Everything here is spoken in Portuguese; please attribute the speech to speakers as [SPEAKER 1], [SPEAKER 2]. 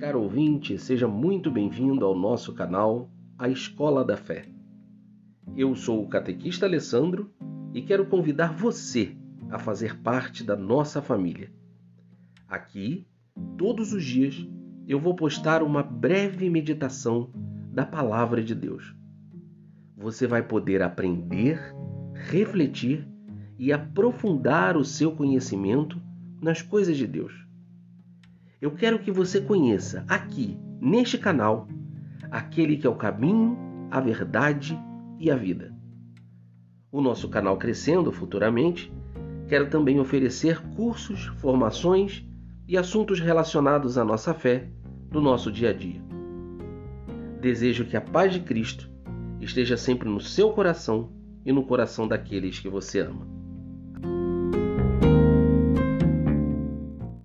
[SPEAKER 1] Caro ouvinte, seja muito bem-vindo ao nosso canal, A Escola da Fé. Eu sou o catequista Alessandro e quero convidar você a fazer parte da nossa família. Aqui, todos os dias, eu vou postar uma breve meditação da Palavra de Deus. Você vai poder aprender, refletir e aprofundar o seu conhecimento nas coisas de Deus. Eu quero que você conheça aqui, neste canal, aquele que é o caminho, a verdade e a vida. O nosso canal crescendo futuramente, quero também oferecer cursos, formações e assuntos relacionados à nossa fé do nosso dia a dia. Desejo que a paz de Cristo esteja sempre no seu coração e no coração daqueles que você ama.